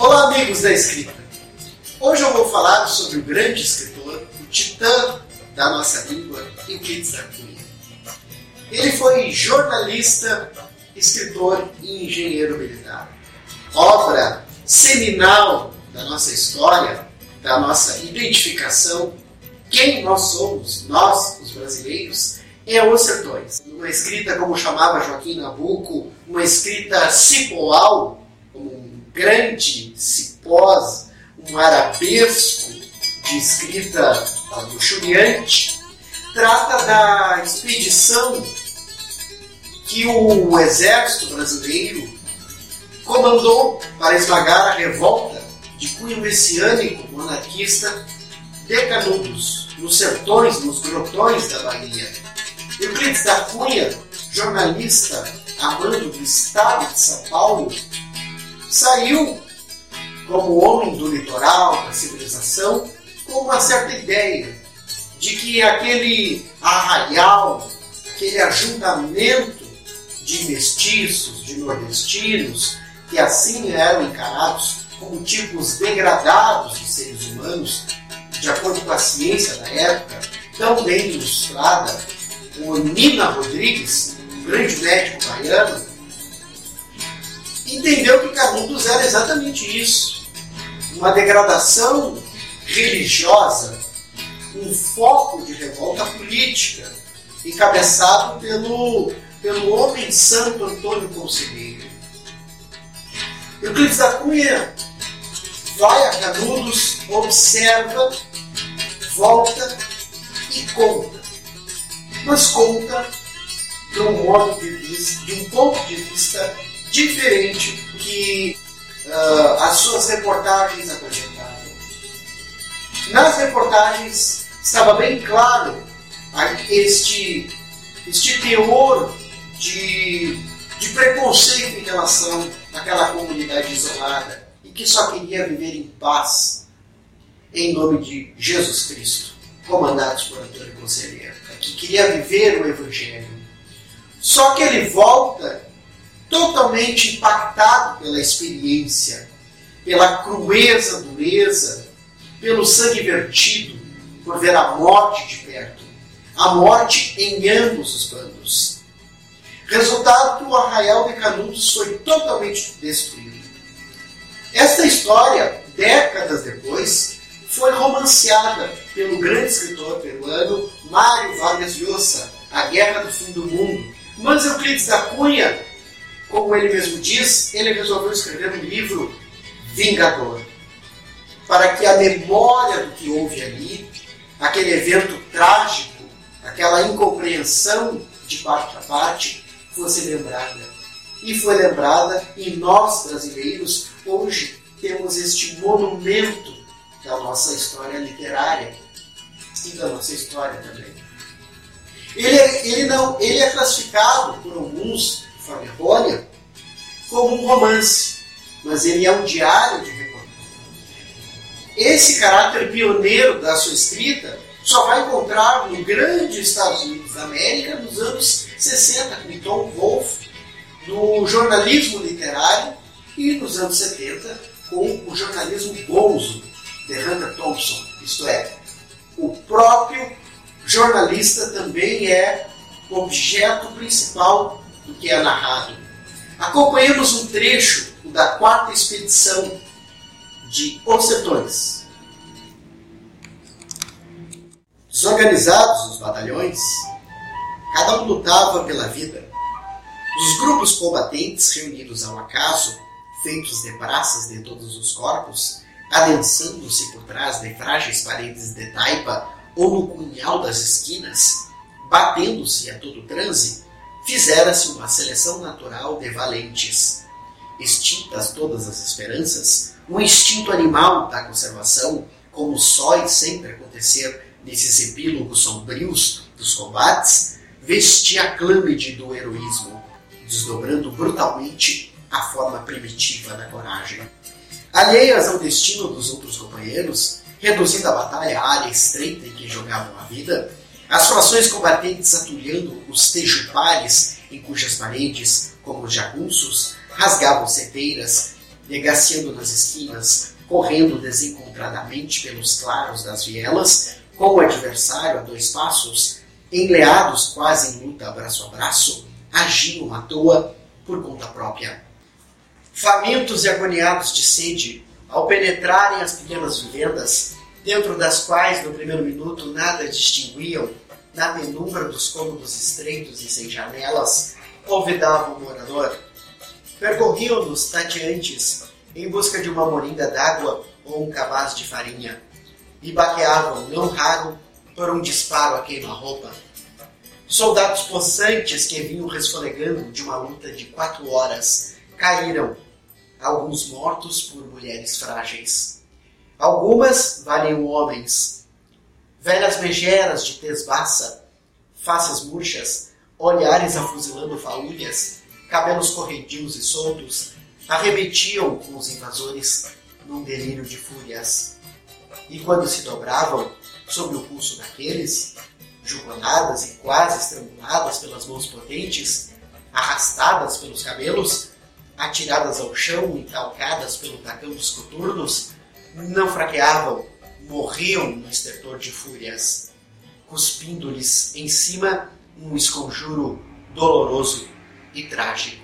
Olá, amigos da escrita. Hoje eu vou falar sobre o grande escritor, o titã da nossa língua, Euclides da Cunha. Ele foi jornalista, escritor e engenheiro militar. Obra seminal da nossa história, da nossa identificação, quem nós somos, nós, os brasileiros, é Os Sertões. Uma escrita, como chamava Joaquim Nabuco, uma escrita cipoal, grande cipós, um arabesco de escrita luxuriante, trata da expedição que o exército brasileiro comandou para esmagar a revolta de cunho messiânico monarquista de Canudos, nos sertões, nos grotões da Bahia. Euclides da Cunha, jornalista amando do estado de São Paulo, saiu como homem do litoral, da civilização, com uma certa ideia de que aquele arraial, aquele ajuntamento de mestiços, de nordestinos, que assim eram encarados como tipos degradados de seres humanos, de acordo com a ciência da época, tão bem ilustrada, o Nina Rodrigues, um grande médico baiano, entendeu que Canudos era exatamente isso. Uma degradação religiosa, um foco de revolta política, encabeçado pelo, pelo homem santo Antônio Conselheiro. Euclides da Cunha vai a Canudos, observa, volta e conta mas conta de um modo de vista, de um ponto de vista diferente que uh, as suas reportagens apresentavam. Nas reportagens estava bem claro este, este teor de, de preconceito em relação àquela comunidade isolada e que só queria viver em paz em nome de Jesus Cristo, comandados por Antônio Conselheiro que queria viver o Evangelho. Só que ele volta totalmente impactado pela experiência, pela crueza, dureza, pelo sangue vertido, por ver a morte de perto, a morte em ambos os bandos. Resultado o arraial de Canudos foi totalmente destruído. Esta história, décadas depois, foi romanceada pelo grande escritor peruano Mário Vargas Llosa, A Guerra do Fim do Mundo. Mas Euclides da Cunha, como ele mesmo diz, ele resolveu escrever um livro vingador, para que a memória do que houve ali, aquele evento trágico, aquela incompreensão de parte a parte, fosse lembrada. E foi lembrada, e nós brasileiros hoje temos este monumento da nossa história literária e da nossa história também. Ele é, ele não, ele é classificado por alguns, errônea, como um romance, mas ele é um diário de recordação. Esse caráter pioneiro da sua escrita só vai encontrar no grande Estados Unidos da América nos anos 60, com Tom Wolfe, no jornalismo literário, e nos anos 70, com o jornalismo bonzo, de Hunter Thompson, isto é, o próprio jornalista também é objeto principal do que é narrado. Acompanhamos um trecho da quarta expedição de Os. Desorganizados os batalhões, cada um lutava pela vida. Os grupos combatentes reunidos ao acaso, feitos de praças de todos os corpos, adensando-se por trás de frágeis paredes de taipa ou no cunhal das esquinas, batendo-se a todo transe, fizera-se uma seleção natural de valentes. Extintas todas as esperanças, o instinto animal da conservação, como só e sempre acontecer nesses epílogos sombrios dos combates, vestia a clâmide do heroísmo, desdobrando brutalmente a forma primitiva da coragem. Alheias ao destino dos outros companheiros, reduzindo a batalha à área estreita em que jogavam a vida, as frações combatentes atulhando os tejupares em cujas paredes, como os jagunços, rasgavam seteiras, negaciando nas esquinas, correndo desencontradamente pelos claros das vielas, com o adversário a dois passos, enleados quase em luta braço a braço, agiam à toa por conta própria. Famintos e agoniados de sede, ao penetrarem as pequenas vivendas, dentro das quais no primeiro minuto nada distinguiam, na penumbra dos cômodos estreitos e sem janelas, olvidavam o morador. Percorriam-nos tateantes em busca de uma moringa d'água ou um cabaz de farinha, e baqueavam, não raro, por um disparo a queima-roupa. Soldados possantes que vinham resfolegando de uma luta de quatro horas caíram, alguns mortos por mulheres frágeis. Algumas valiam homens. Velhas megeras de tez baça, faces murchas, olhares afuzilando faúlhas, cabelos corredios e soltos, arremetiam com os invasores num delírio de fúrias. E quando se dobravam, sob o pulso daqueles, jugonadas e quase estranguladas pelas mãos potentes, arrastadas pelos cabelos, atiradas ao chão e calcadas pelo tacão dos coturnos, não fraqueavam, morriam no estertor de fúrias, cuspindo-lhes em cima um esconjuro doloroso e trágico.